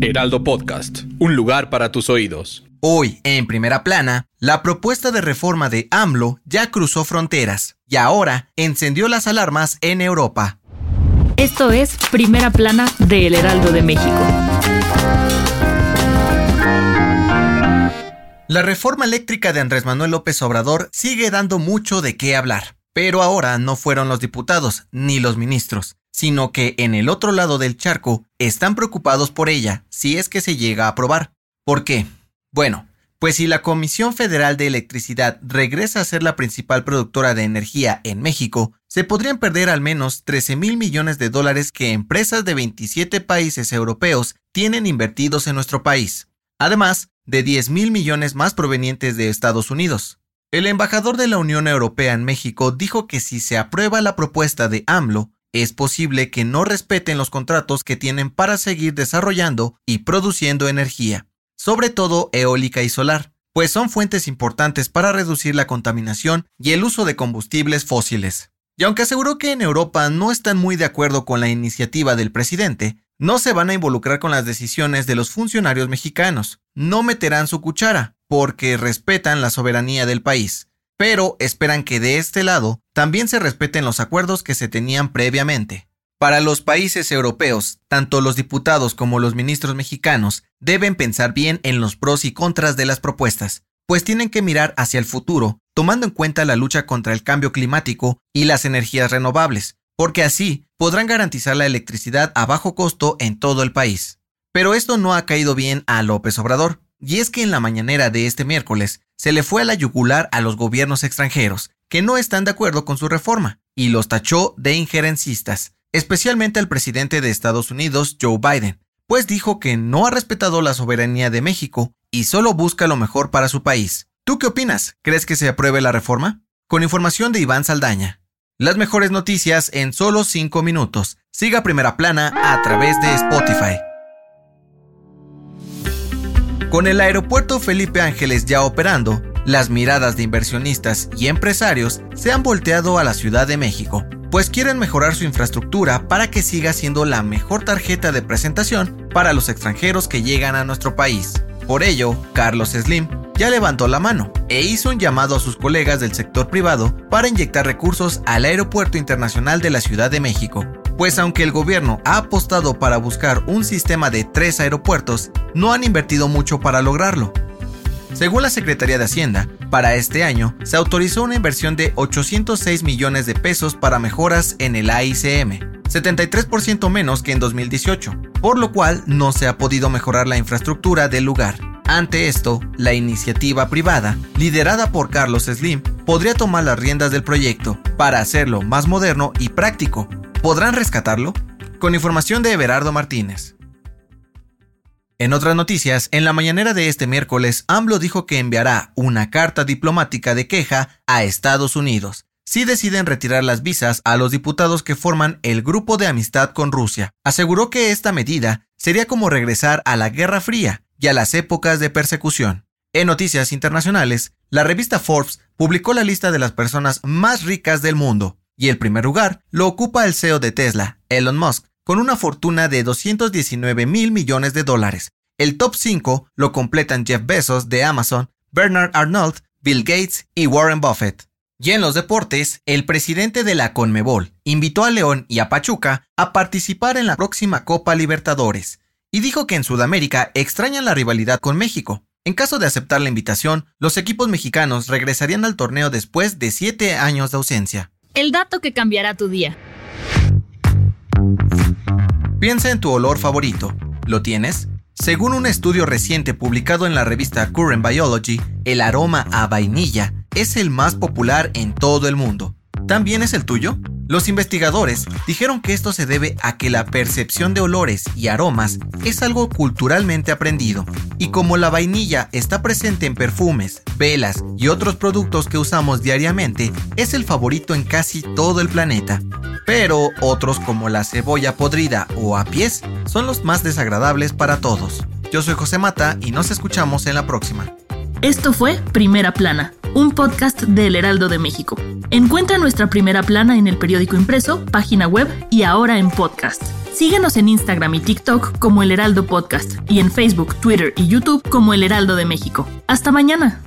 Heraldo Podcast, un lugar para tus oídos. Hoy, en primera plana, la propuesta de reforma de AMLO ya cruzó fronteras y ahora encendió las alarmas en Europa. Esto es Primera Plana de El Heraldo de México. La reforma eléctrica de Andrés Manuel López Obrador sigue dando mucho de qué hablar, pero ahora no fueron los diputados ni los ministros, sino que en el otro lado del charco están preocupados por ella si es que se llega a aprobar. ¿Por qué? Bueno, pues si la Comisión Federal de Electricidad regresa a ser la principal productora de energía en México, se podrían perder al menos 13 mil millones de dólares que empresas de 27 países europeos tienen invertidos en nuestro país, además de 10 mil millones más provenientes de Estados Unidos. El embajador de la Unión Europea en México dijo que si se aprueba la propuesta de AMLO, es posible que no respeten los contratos que tienen para seguir desarrollando y produciendo energía sobre todo eólica y solar, pues son fuentes importantes para reducir la contaminación y el uso de combustibles fósiles. Y aunque aseguró que en Europa no están muy de acuerdo con la iniciativa del presidente, no se van a involucrar con las decisiones de los funcionarios mexicanos, no meterán su cuchara, porque respetan la soberanía del país, pero esperan que de este lado también se respeten los acuerdos que se tenían previamente. Para los países europeos, tanto los diputados como los ministros mexicanos deben pensar bien en los pros y contras de las propuestas, pues tienen que mirar hacia el futuro, tomando en cuenta la lucha contra el cambio climático y las energías renovables, porque así podrán garantizar la electricidad a bajo costo en todo el país. Pero esto no ha caído bien a López Obrador, y es que en la mañanera de este miércoles se le fue a la yugular a los gobiernos extranjeros, que no están de acuerdo con su reforma, y los tachó de injerencistas especialmente al presidente de Estados Unidos, Joe Biden, pues dijo que no ha respetado la soberanía de México y solo busca lo mejor para su país. ¿Tú qué opinas? ¿Crees que se apruebe la reforma? Con información de Iván Saldaña. Las mejores noticias en solo 5 minutos. Siga Primera Plana a través de Spotify. Con el aeropuerto Felipe Ángeles ya operando, las miradas de inversionistas y empresarios se han volteado a la Ciudad de México, pues quieren mejorar su infraestructura para que siga siendo la mejor tarjeta de presentación para los extranjeros que llegan a nuestro país. Por ello, Carlos Slim ya levantó la mano e hizo un llamado a sus colegas del sector privado para inyectar recursos al Aeropuerto Internacional de la Ciudad de México, pues aunque el gobierno ha apostado para buscar un sistema de tres aeropuertos, no han invertido mucho para lograrlo. Según la Secretaría de Hacienda, para este año se autorizó una inversión de 806 millones de pesos para mejoras en el AICM, 73% menos que en 2018, por lo cual no se ha podido mejorar la infraestructura del lugar. Ante esto, la iniciativa privada, liderada por Carlos Slim, podría tomar las riendas del proyecto para hacerlo más moderno y práctico. ¿Podrán rescatarlo? Con información de Everardo Martínez. En otras noticias, en la mañanera de este miércoles, AMLO dijo que enviará una carta diplomática de queja a Estados Unidos si deciden retirar las visas a los diputados que forman el grupo de amistad con Rusia. Aseguró que esta medida sería como regresar a la Guerra Fría y a las épocas de persecución. En noticias internacionales, la revista Forbes publicó la lista de las personas más ricas del mundo, y el primer lugar lo ocupa el CEO de Tesla, Elon Musk, con una fortuna de 219 mil millones de dólares. El top 5 lo completan Jeff Bezos de Amazon, Bernard Arnold, Bill Gates y Warren Buffett. Y en los deportes, el presidente de la Conmebol invitó a León y a Pachuca a participar en la próxima Copa Libertadores y dijo que en Sudamérica extrañan la rivalidad con México. En caso de aceptar la invitación, los equipos mexicanos regresarían al torneo después de siete años de ausencia. El dato que cambiará tu día. Piensa en tu olor favorito. ¿Lo tienes? Según un estudio reciente publicado en la revista Current Biology, el aroma a vainilla es el más popular en todo el mundo. ¿También es el tuyo? Los investigadores dijeron que esto se debe a que la percepción de olores y aromas es algo culturalmente aprendido, y como la vainilla está presente en perfumes, velas y otros productos que usamos diariamente, es el favorito en casi todo el planeta. Pero otros como la cebolla podrida o a pies son los más desagradables para todos. Yo soy José Mata y nos escuchamos en la próxima. Esto fue Primera Plana, un podcast del Heraldo de México. Encuentra nuestra Primera Plana en el periódico impreso, página web y ahora en podcast. Síguenos en Instagram y TikTok como El Heraldo Podcast y en Facebook, Twitter y YouTube como El Heraldo de México. Hasta mañana.